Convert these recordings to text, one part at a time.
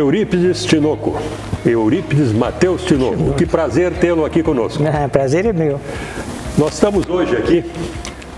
Eurípides Tinoco. Eurípides Mateus Tinoco. Que prazer tê-lo aqui conosco. Ah, prazer é meu. Nós estamos hoje aqui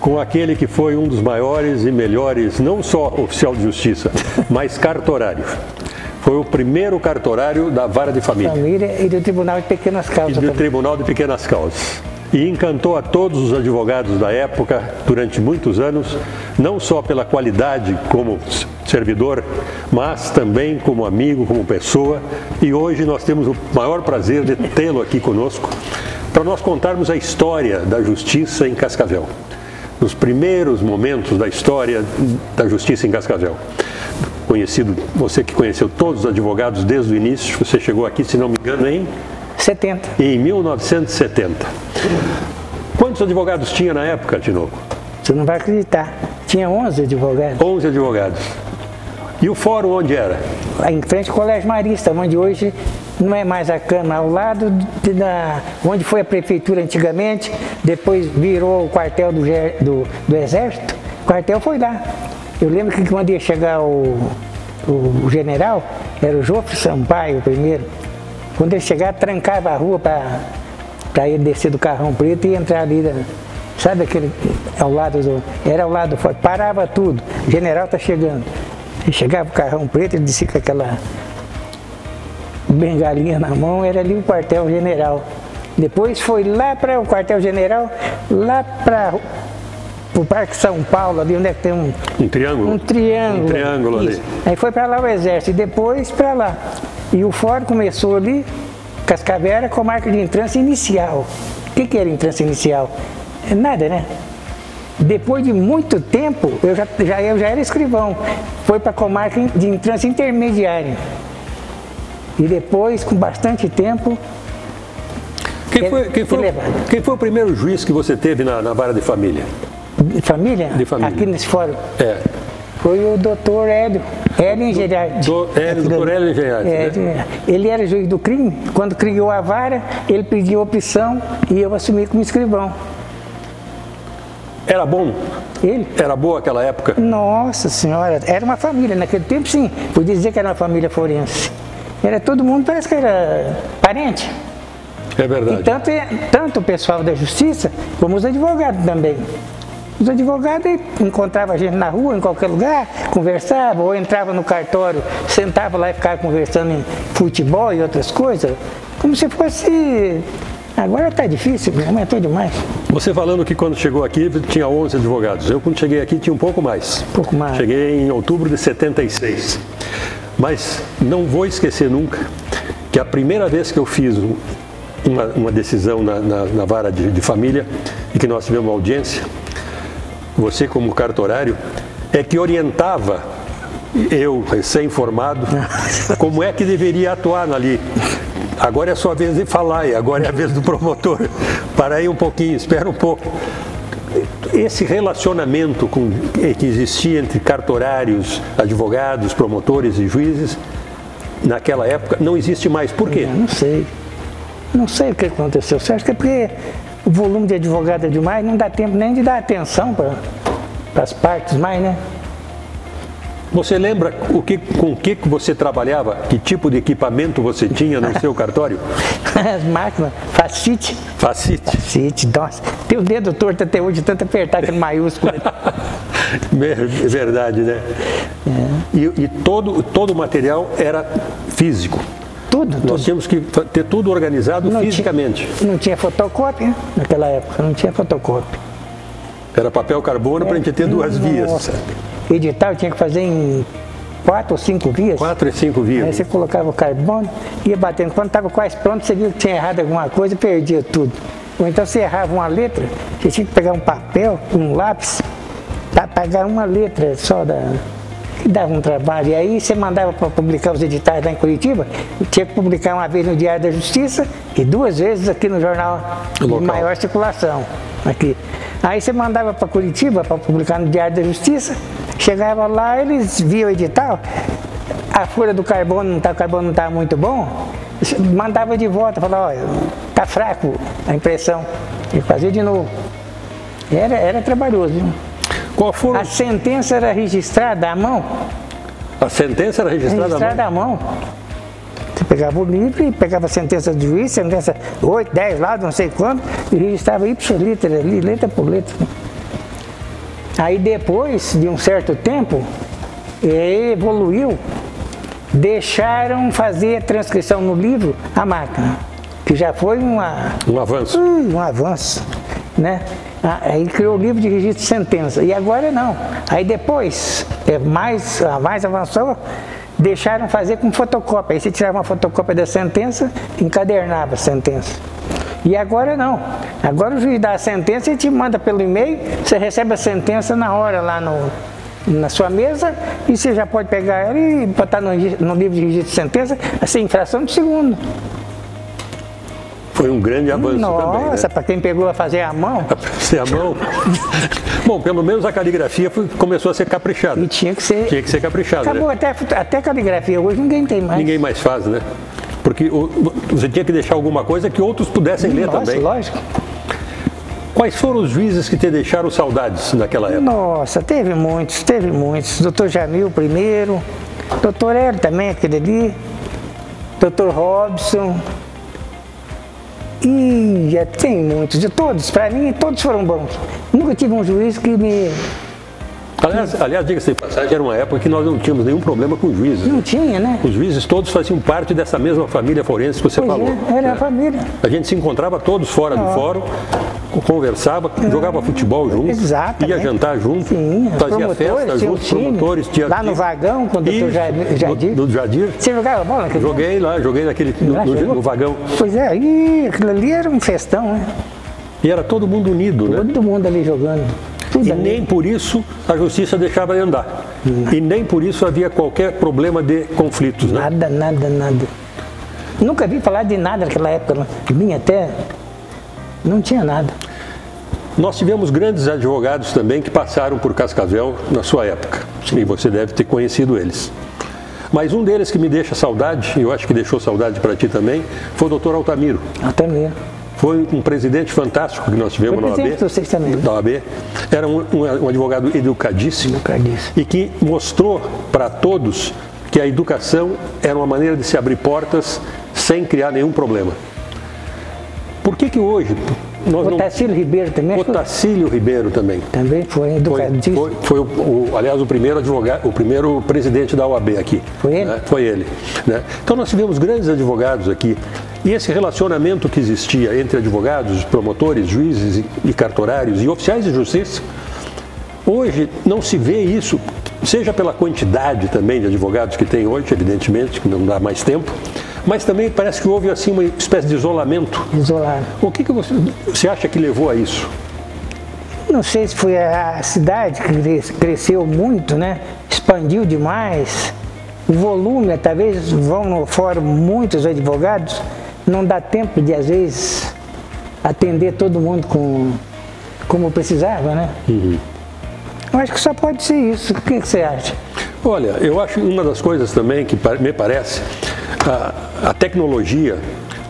com aquele que foi um dos maiores e melhores, não só oficial de justiça, mas cartorário. Foi o primeiro cartorário da Vara de Família Família e do Tribunal de Pequenas e Causas. do também. Tribunal de Pequenas Causas. E encantou a todos os advogados da época durante muitos anos, não só pela qualidade como servidor, mas também como amigo, como pessoa. E hoje nós temos o maior prazer de tê-lo aqui conosco para nós contarmos a história da justiça em Cascavel. Nos primeiros momentos da história da justiça em Cascavel. Conhecido, você que conheceu todos os advogados desde o início, você chegou aqui, se não me engano, em 70. em 1970. Quantos advogados tinha na época, Tinoco? Você não vai acreditar. Tinha 11 advogados. 11 advogados. E o fórum onde era? Em frente ao Colégio Marista, onde hoje não é mais a Câmara, ao lado de- da, onde foi a prefeitura antigamente, depois virou o quartel do, do, do Exército, o quartel foi lá. Eu lembro que quando ia chegar o, o general, era o Jofre Sampaio o primeiro, quando ele chegava, trancava a rua para ele descer do carrão preto e entrar ali, né? sabe aquele, ao lado do, era ao lado do parava tudo, o general está chegando. Ele chegava o carrão preto, ele descia com aquela bengalinha na mão, era ali o quartel-general. Depois foi lá para o quartel-general, lá para o Parque São Paulo, ali onde é que tem um, Um triângulo? um triângulo. Um triângulo ali. Aí foi para lá o exército e depois para lá. E o fórum começou ali, Cascavel era com marca de entrância inicial. O que, que era entrância inicial? É Nada, né? Depois de muito tempo, eu já, já, eu já era escrivão. Foi para a comarca de entrância intermediária. E depois, com bastante tempo, Quem foi, quem, foi, quem foi o primeiro juiz que você teve na, na vara de família? de família, De família. aqui nesse fórum, É. foi o doutor Hélio, Hélio Engenharte. do- Hélio, doutor Hélio Engenharte, É, né? Ele era juiz do crime, quando criou a vara, ele pediu opção e eu assumi como escrivão. Era bom? Ele? Era boa aquela época? Nossa senhora, era uma família, naquele tempo sim, podia dizer que era uma família forense. Era todo mundo, parece que era parente. É E verdade. tanto, tanto o pessoal da justiça, como os advogados também. Os advogados encontravam a gente na rua, em qualquer lugar, conversavam, ou entrava no cartório, sentava lá e ficava conversando em futebol e outras coisas, como se fosse. Agora está difícil, aumentou demais. Você falando que quando chegou aqui tinha 11 advogados. Eu, quando cheguei aqui, tinha um pouco mais. Um pouco mais. Cheguei em outubro de 76. Mas não vou esquecer nunca que a primeira vez que eu fiz um- uma, uma decisão na, na- na vara de, de família e que nós tivemos uma audiência, você como cartorário, é que orientava eu, recém-formado, como é que deveria atuar ali. Agora é a sua vez de falar e agora é a vez do promotor. Para aí um pouquinho, espera um pouco. Esse relacionamento com- que existia entre cartorários, advogados, promotores e juízes, naquela época, não existe mais. Por quê? Eu não sei. Não sei o que aconteceu. Você acha que é porque o volume de advogado é demais, não dá tempo nem de dar atenção para as partes mais, né? Você lembra o que, com o que você trabalhava? Que tipo de equipamento você tinha no seu cartório? As máquinas, facite, Facite. facite, nossa. Tem o dedo torto até hoje, tanto apertar aquele maiúsculo. É verdade, né? E, e todo, todo o material era físico. Tudo, Nós tudo. tínhamos que ter tudo organizado Não fisicamente. Tinha, não tinha fotocópia naquela época, não tinha fotocópia. Era papel carbono para a gente ter duas vias. Edital tinha que fazer em quatro ou cinco vias. Quatro e cinco Aí vias. você colocava o carbono, ia batendo. Quando estava quase pronto, você viu que tinha errado alguma coisa e perdia tudo. Ou então você errava uma letra, você tinha que pegar um papel, um lápis, para pagar uma letra só da. que dava um trabalho. E aí você mandava para publicar os editais lá em Curitiba, tinha que publicar uma vez no Diário da Justiça e duas vezes aqui no jornal de maior circulação. Aqui. Aí você mandava para Curitiba para publicar no Diário da Justiça, chegava lá, eles viam o edital, a folha do carbono não tá, o carbono não está muito bom, mandava de volta, falava, olha, tá fraco a impressão. E fazia de novo. Era, era trabalhoso, viu? Qual foram? A sentença era registrada à mão, A sentença era registrada à registrada mão. à mão. Você pegava o livro e pegava a sentença do juiz, sentença 8, 10 lá, não sei quanto, e registrava ipsiliter ali, letra por letra. Aí depois de um certo tempo, evoluiu, deixaram fazer a transcrição no livro a máquina, que já foi uma, Um avanço. Ui, um avanço, né? Ah, Aí criou o livro de registro de sentença. E agora não. Aí depois, é mais, mais avançou, deixaram fazer com fotocópia. Aí você tirava uma fotocópia da sentença, encadernava a sentença. E agora não. Agora o juiz dá a sentença e te manda pelo e-mail, você recebe a sentença na hora lá no, na sua mesa e você já pode pegar ela e botar no, no livro de registro de sentença, assim, infração de segundo. Foi um grande avanço também. Nossa, Né? para quem pegou a fazer à mão, Ser a mão. Bom, pelo menos a caligrafia foi- começou a ser caprichada. e tinha que ser. Tinha que ser caprichada. Acabou Né? até, até caligrafia, hoje ninguém tem mais. Ninguém mais faz, né? O- você tinha que deixar alguma coisa que outros pudessem ler Nossa, também. lógico. Quais foram os juízes que te deixaram saudades naquela época? Nossa, teve muitos, teve muitos. Doutor Jamil primeiro, doutor Hélio também, aquele ali, doutor Robson. E já tem muitos, de todos, para mim todos foram bons. Nunca tive um juiz que me. Aliás, aliás diga-se de passagem, era uma época que nós não tínhamos nenhum problema com juízes. né? Não tinha, né? Os juízes todos faziam parte dessa mesma família forense que você Pois falou. é, era né? a família. A gente se encontrava todos fora do fórum, conversava, jogava futebol junto, Exatamente. ia jantar junto, Sim, fazia festa junto, time, promotores, tinha lá no vagão com o doutor Jadir-. Do, do Jadir. Você jogava bola Joguei lá, joguei naquele, no, Lá no- jogou? no vagão. Pois é, e aquilo ali era um festão, né? E era todo mundo unido, né? Todo mundo ali jogando. Tudo E ali. nem por isso a justiça deixava de andar. E nem por isso havia qualquer problema de conflitos, né? Nada, nada, nada. Nunca vi falar de nada naquela época. não. De mim até. Não tinha nada. Nós tivemos grandes advogados também que passaram por Cascavel na sua época. E você deve ter conhecido eles. Mas um deles que me deixa saudade, e eu acho que deixou saudade para ti também, foi o doutor Altamiro. Mesmo. Foi um presidente fantástico que nós tivemos Foi na OAB. vocês também. Da OAB. Era um, um- um advogado educadíssimo Educadíssimo. e que mostrou para todos que a educação era uma maneira de se abrir portas sem criar nenhum problema. Por que que hoje nós O não... Tacílio Ribeiro também. O acho que Tacílio Ribeiro também. Também foi Foi, educadíssimo. foi, foi o, o- aliás, o primeiro advogado, o primeiro presidente da OAB aqui. Foi ele? né? Foi ele. né? Então nós tivemos grandes advogados aqui. E esse relacionamento que existia entre advogados, promotores, juízes e, e cartorários e oficiais de justiça, hoje não se vê isso, seja pela quantidade também de advogados que tem hoje, evidentemente, que não dá mais tempo, mas também parece que houve assim uma espécie de isolamento. Isolado. O que, que você, você acha que levou a isso? Não sei se foi a cidade que cres- cresceu muito, né? Expandiu demais. O volume, talvez vão no fórum muitos advogados, não dá tempo de, às vezes, atender todo mundo com, como precisava, né? Eu acho que só pode ser isso. O que, que você acha? Olha, eu acho uma das coisas também que me parece, a, a tecnologia,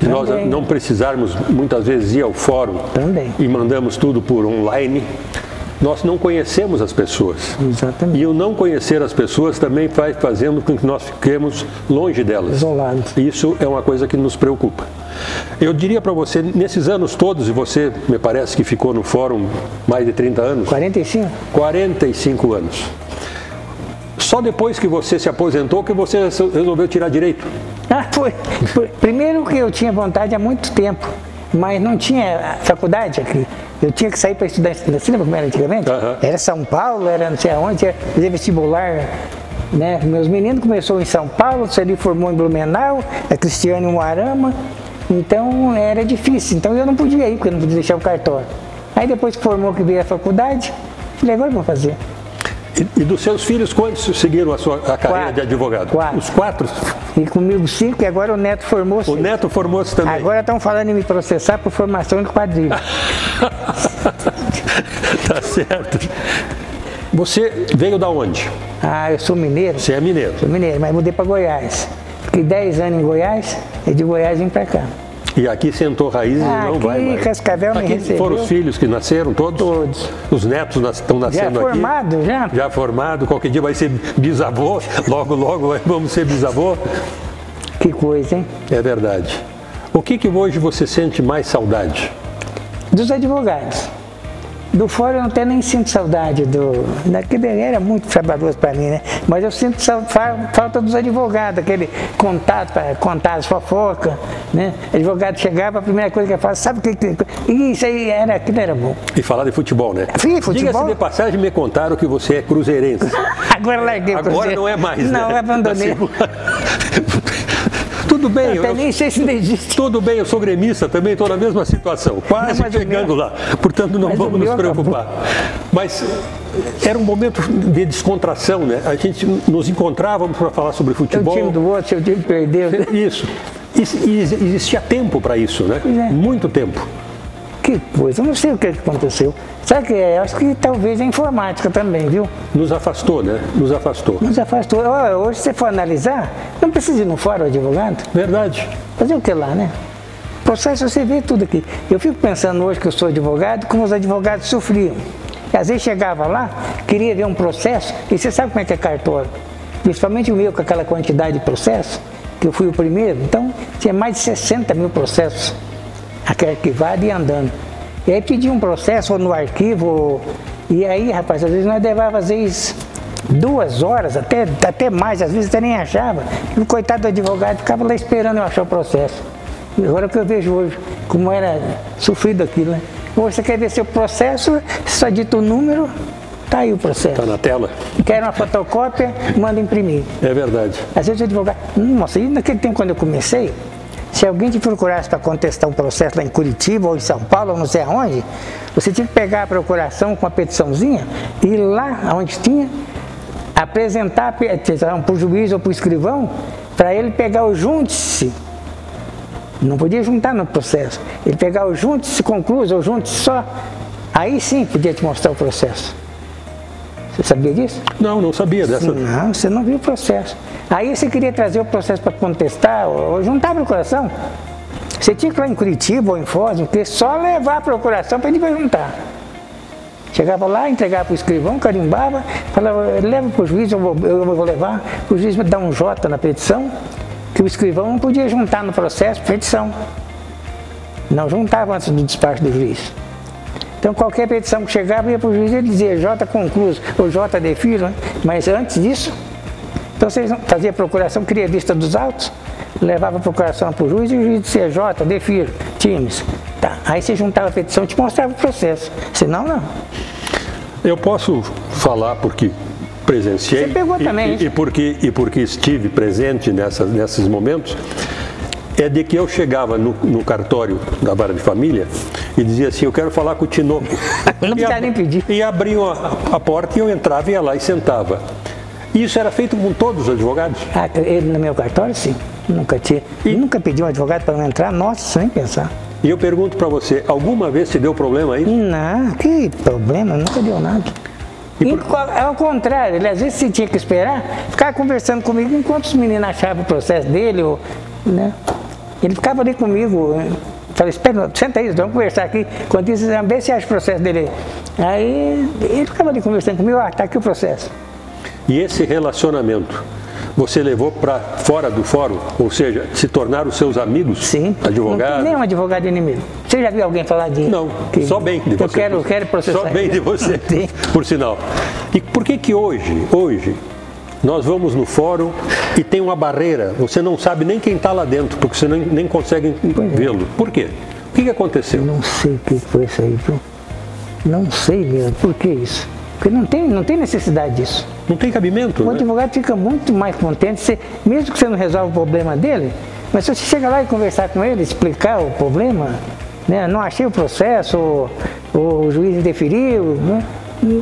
de nós não precisarmos muitas vezes ir ao fórum Também. e mandamos tudo por online, nós não conhecemos as pessoas. Exatamente. E o não conhecer as pessoas também vai fazendo com que nós fiquemos longe delas. Isolados. Isso é uma coisa que nos preocupa. Eu diria para você, nesses anos todos, e você me parece que ficou no fórum mais de 30 anos, 45? 45 anos. Só depois que você se aposentou que você resolveu tirar direito. Ah, foi. Primeiro que eu tinha vontade há muito tempo, mas não tinha faculdade aqui. Eu tinha que sair para estudar. Você lembra como era antigamente? Aham. Era São Paulo, era não sei aonde, ia fazer vestibular. Né? Meus meninos começou em São Paulo, você ali formou em Blumenau, a Cristiane em Moarama. Então era difícil. Então eu não podia ir, porque eu não podia deixar o cartório. Aí depois que formou que veio a faculdade, falei, agora eu vou fazer. E, e dos seus filhos, quantos seguiram a sua a carreira Quatro. de advogado? Quatro. Os quatro? E comigo cinco, e agora o neto formou O neto formou-se também. Agora estão falando em me processar por formação de quadrilha. tá certo. Você veio da onde? Ah, eu sou mineiro, Você é mineiro. sou mineiro, mas mudei para Goiás. Fiquei 10 anos em Goiás e de Goiás vim para cá. E aqui sentou raízes Ah, e não vai mais. Cascavel me aqui recebeu. foram os filhos que nasceram todos? Todos. Os netos nas- estão Já nascendo aqui? formado, já? Já formado, qualquer dia vai ser bisavô, logo, logo vamos ser bisavô. Que coisa, hein? É verdade. O que, que hoje você sente mais saudade? Dos advogados. Do fórum eu até nem sinto saudade do. Daquele era muito trabalhoso para mim, né? Mas eu sinto falta dos advogados, aquele contato para contar as fofocas, né? O advogado chegava, a primeira coisa que eu faço, sabe o que. que isso aí era, aquilo era bom. E falar de futebol, né? Sim, futebol. Diga-se de passagem, me contaram que você é cruzeirense. Agora larguei Agora não é mais, Não, né? abandonei. Tudo bem, eu, nem sei se existe. Tudo bem, eu sou gremista também, estou na mesma situação, quase não, chegando lá. Portanto, não vamos nos preocupar. Acabou. Mas era um momento de descontração, né? A gente nos encontrávamos para falar sobre futebol. O time do outro, seu time perdeu. Isso. E, existia tempo para isso, né? É. Muito tempo. Que coisa, eu não sei o que aconteceu. Sabe que é? Acho que talvez a informática também, viu? Nos afastou, né? Nos afastou. Nos afastou. Hoje, se você for analisar, não precisa ir no fórum advogado. Verdade. Fazer o que lá, né? Processo você vê tudo aqui. Eu fico pensando hoje que eu sou advogado, como os advogados sofriam. E às vezes chegava lá, queria ver um processo, e você sabe como é que é cartório. Principalmente o meu, com aquela quantidade de processos, que eu fui o primeiro, então tinha mais de 60 mil processos arquivados e andando. E aí pedia um processo no arquivo, e aí, rapaz, às vezes nós levava, às vezes, duas horas, até, até mais, às vezes até nem achava. E o coitado do advogado ficava lá esperando eu achar o processo. E agora que eu vejo hoje, como era sofrido aquilo, né? Ou você quer ver seu processo, só dita o número, tá aí o processo. Está na tela. Quer uma fotocópia, manda imprimir. É verdade. Às vezes o advogado, nossa, e naquele tempo quando eu comecei, se alguém te procurasse para contestar um processo lá em Curitiba ou em São Paulo, ou não sei aonde, você tinha que pegar a procuração com a petiçãozinha e ir lá onde tinha, apresentar para o juiz ou para o escrivão, para ele pegar o junte-se. Não podia juntar no processo. Ele pegar o junte-se concluso ou junte-se só. Aí sim podia te mostrar o processo. Você sabia disso? Não, não sabia dessa. Não, você não viu o processo. Aí você queria trazer o processo para contestar, ou juntar a procuração. Você tinha que ir lá em Curitiba ou em Foz, porque só levar a procuração para ele juntar. Chegava lá, entregava para o escrivão, carimbava, falava, leva para o juiz, eu vou, eu vou levar, o juiz me dá um J na petição, que o escrivão não podia juntar no processo petição. Não juntava antes do despacho do juiz. Então qualquer petição que chegava ia para o juiz e dizia J concluso ou J defiro, né? mas antes disso então vocês faziam procuração, queria vista dos autos, levava a procuração para o juiz e o juiz dizia, J, defiro, times. Tá. Aí você juntava a petição e te mostrava o processo. Senão, não. Eu posso falar porque presenciei Você pegou e, também, e, e, porque, e porque estive presente nesses momentos, é de que eu chegava no, no, cartório da vara de família e dizia assim, eu quero falar com o Tinoco. Não precisa nem pedir. E abriam a, a porta e eu entrava, ia lá e sentava. Isso era feito com todos os advogados? Ah, ele no meu cartório, sim. Nunca tinha. E nunca pedi um advogado para não entrar, nossa, sem pensar. E eu pergunto para você, alguma vez te deu problema aí? Não, que problema, nunca deu nada. E por... Ao contrário, ele às vezes se tinha que esperar, ficava conversando comigo enquanto os meninos achavam o processo dele, ou, né? Ele ficava ali comigo, falei, espera, senta aí, vamos conversar aqui. Quando isso, vê se acha o processo dele. Aí ele ficava ali conversando comigo, ah, tá aqui o processo. E esse relacionamento você levou para fora do fórum, ou seja, se tornaram seus amigos? Sim. Advogados? Não tem nenhum advogado inimigo. Você já viu alguém falar de. Não, que, só bem de você. Eu quero, quero processar. Só bem de você, por sinal. E por que que hoje, hoje, nós vamos no fórum e tem uma barreira, você não sabe nem quem está lá dentro, porque você nem, nem consegue é. vê-lo. Por quê? O que, que aconteceu? Eu não sei o que foi isso aí, viu? Não sei mesmo. Por que isso? Porque não tem, não tem necessidade disso. Não tem cabimento? O né? advogado fica muito mais contente, se, mesmo que você não resolva o problema dele, mas se você chega lá e conversar com ele, explicar o problema, né, não achei o processo, o, o juiz indeferiu, né,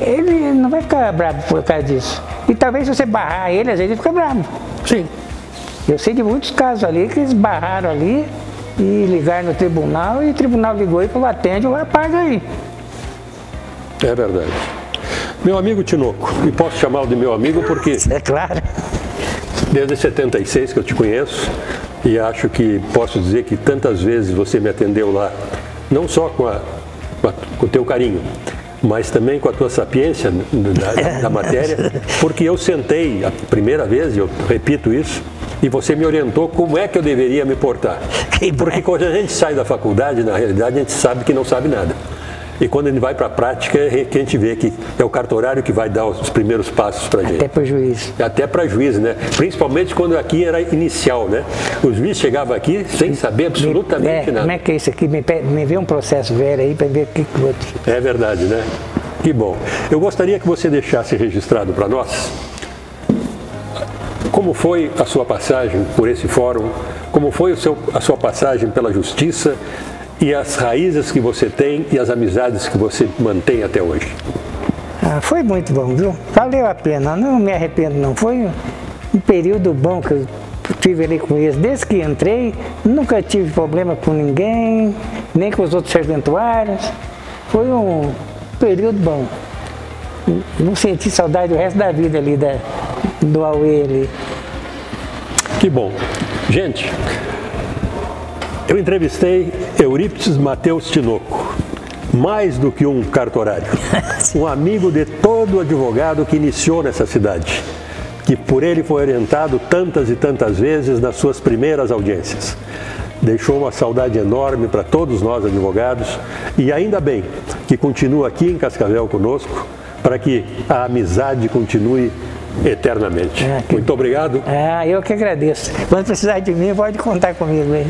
ele não vai ficar bravo por causa disso. E talvez se você barrar ele, às vezes ele fica bravo. Sim. Eu sei de muitos casos ali que eles barraram ali e ligaram no tribunal e o tribunal ligou e falou, atende ou apaga aí. É verdade. Meu amigo Tinoco, e posso chamá-lo de meu amigo porque. É claro. Desde 76 que eu te conheço e acho que posso dizer que tantas vezes você me atendeu lá, não só com, a, com o teu carinho, mas também com a tua sapiência da, da, matéria, porque eu sentei a primeira vez, e eu repito isso, e você me orientou como é que eu deveria me portar. Porque quando a gente sai da faculdade, na realidade, a gente sabe que não sabe nada. E quando ele vai para a prática, é que a gente vê que é o cartorário que vai dar os primeiros passos para a gente. Até para o juiz. Até para juiz, né? Principalmente quando aqui era inicial, né? O juiz chegava aqui sem saber absolutamente é, nada. Como é que é isso aqui? Me, me vê um processo velho aí para ver o que que o outro. É verdade, né? Que bom. Eu gostaria que você deixasse registrado para nós como foi a sua passagem por esse fórum, como foi seu, a sua passagem pela justiça e as raízes que você tem e as amizades que você mantém até hoje. Ah, foi muito bom, viu? Valeu a pena, não me arrependo não. Foi um período bom que eu tive ali com eles. Desde que entrei, nunca tive problema com ninguém, nem com os outros serventuários. Foi um período bom. Não senti saudade o resto da vida ali da, do Aue ali. Que bom. Gente, eu entrevistei Eurípides Mateus Tinoco, mais do que um cartorário, um amigo de todo advogado que iniciou nessa cidade, que por ele foi orientado tantas e tantas vezes nas suas primeiras audiências. Deixou uma saudade enorme para todos nós advogados e ainda bem que continua aqui em Cascavel conosco para que a amizade continue eternamente. É, que- Muito obrigado. Ah, eu que agradeço. Quando precisar de mim, pode contar comigo aí.